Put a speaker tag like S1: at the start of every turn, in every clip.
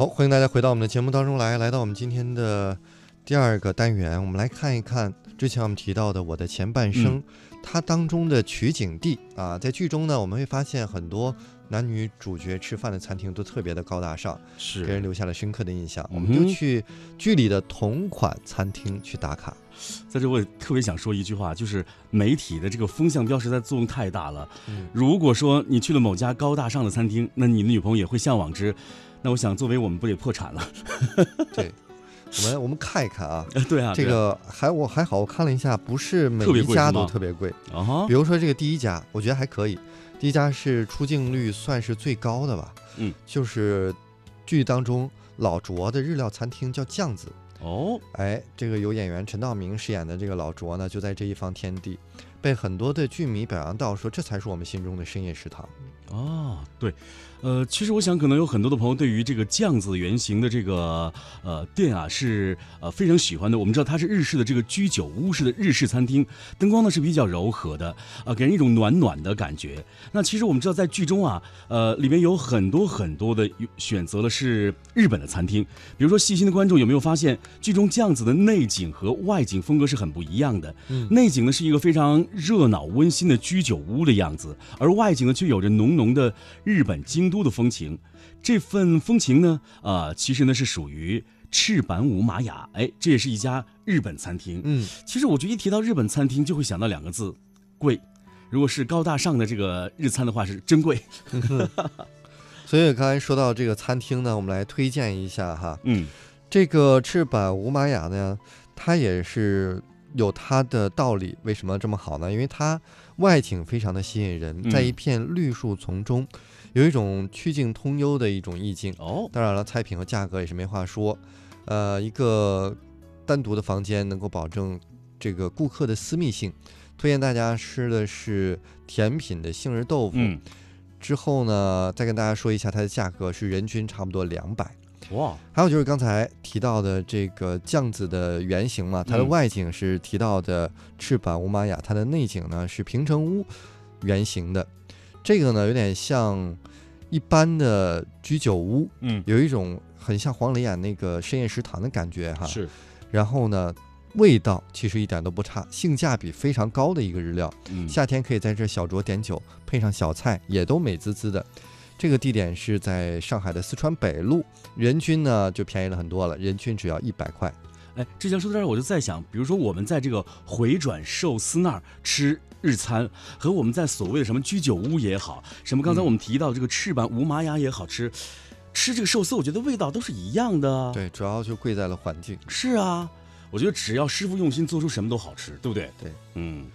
S1: 好，欢迎大家回到我们的节目当中来，来到我们今天的第二个单元，我们来看一看之前我们提到的《我的前半生》它当中的取景地啊，在剧中呢，我们会发现很多男女主角吃饭的餐厅都特别的高大上，
S2: 是
S1: 给人留下了深刻的印象。我们就去剧里的同款餐厅去打卡。
S2: 在这我也特别想说一句话，就是媒体的这个风向标实在作用太大了。
S1: 嗯
S2: 如果说你去了某家高大上的餐厅，那你的女朋友也会向往之。那我想，作为我们不得破产了？
S1: 对，我们我们看一看啊，
S2: 对啊，
S1: 这个还我还好，我看了一下，不是每一家都特别贵。比，如说这个第一家，我觉得还可以。第一家是出镜率算是最高的吧，
S2: 嗯，
S1: 就是剧当中老卓的日料餐厅叫酱子，
S2: 哦，
S1: 哎，这个由演员陈道明饰演的这个老卓呢，就在这一方天地，被很多的剧迷表扬到说这才是我们心中的深夜食堂。
S2: 哦，对，呃，其实我想可能有很多的朋友对于这个酱子原型的这个呃店啊是呃非常喜欢的。我们知道它是日式的这个居酒屋式的日式餐厅，灯光呢是比较柔和的，啊、给人一种暖暖的感觉。那其实我们知道在剧中啊，呃，里面有很多很多的选择了是日本的餐厅，比如说细心的观众有没有发现，剧中酱子的内景和外景风格是很不一样的。
S1: 嗯
S2: 内景呢是一个非常热闹温馨的居酒屋的样子，而外景呢却有着浓浓的日本京都的风情。这份风情呢，啊、其实呢是属于赤坂五玛雅，哎，这也是一家日本餐厅。
S1: 嗯，
S2: 其实我觉得一提到日本餐厅，就会想到两个字：贵。如果是高大上的这个日餐的话，是真贵。
S1: 所以刚才说到这个餐厅呢，我们来推荐一下哈。
S2: 嗯，
S1: 这个赤坂五玛雅呢，它也是有它的道理。为什么这么好呢？因为它外景非常的吸引人，
S2: 嗯
S1: 在一片绿树丛中，有一种曲径通幽的一种意境。
S2: 哦，
S1: 当然了，菜品和价格也是没话说。呃，一个单独的房间能够保证这个顾客的私密性。推荐大家吃的是甜品的杏仁豆腐。
S2: 嗯，
S1: 之后呢，再跟大家说一下它的价格是人均差不多两百。
S2: 哇，
S1: 还有就是刚才提到的这个酱子的原型嘛，它的
S2: 嗯
S1: 外景是提到的赤坂乌玛雅，它的内景呢是平城屋原型的。这个呢有点像一般的居酒屋，
S2: 嗯，
S1: 有一种很像黄磊演那个深夜食堂的感觉哈。
S2: 是，
S1: 然后呢，味道其实一点都不差，性价比非常高的一个日料。
S2: 嗯，
S1: 夏天可以在这小酌点酒，配上小菜，也都美滋滋的。这个地点是在上海的四川北路，人均呢就便宜了很多了，人均只要一百块。
S2: 哎，之前说到这儿，我就在想，比如说我们在这个回转寿司那儿吃日餐，和我们在所谓的什么居酒屋也好，什么刚才
S1: 嗯
S2: 我们提到这个赤坂五马雅也好吃，吃这个寿司，我觉得味道都是一样的。，
S1: 对，主要就贵在了环境。
S2: 是啊，我觉得只要师傅用心，做出什么都好吃，对不对？
S1: 对，
S2: 嗯。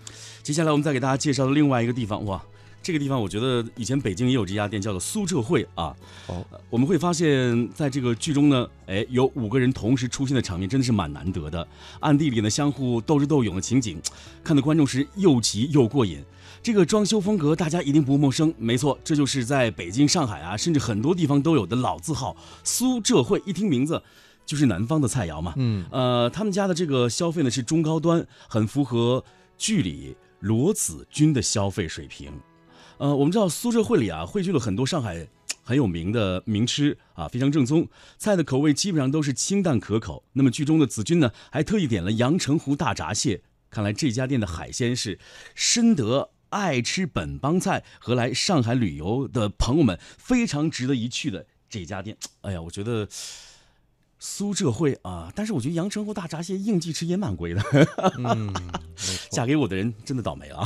S2: 接下来我们再给大家介绍另外一个地方，哇，这个地方我觉得以前北京也有这家店，叫做苏浙汇啊。
S1: 哦，
S2: 呃我们会发现，在这个剧中呢，哎，有五个人同时出现的场面真的是蛮难得的。暗地里呢，相互斗智斗勇的情景，看的观众是又急又过瘾。这个装修风格大家一定不陌生，没错，这就是在北京、上海啊，甚至很多地方都有的老字号苏浙汇。一听名字，就是南方的菜肴嘛。
S1: 嗯，
S2: 呃，他们家的这个消费呢是中高端，很符合剧里罗子君的消费水平。呃，我们知道苏浙汇里啊汇聚了很多上海很有名的名吃啊，非常正宗，菜的口味基本上都是清淡可口。那么剧中的子君呢，还特意点了阳澄湖大闸蟹，看来这家店的海鲜是深得爱吃本帮菜和来上海旅游的朋友们非常值得一去的这家店。哎呀，我觉得。苏浙汇啊，但是我觉得阳澄湖大闸蟹应季吃也蛮贵的，
S1: 嗯，
S2: 嫁给我的人真的倒霉了。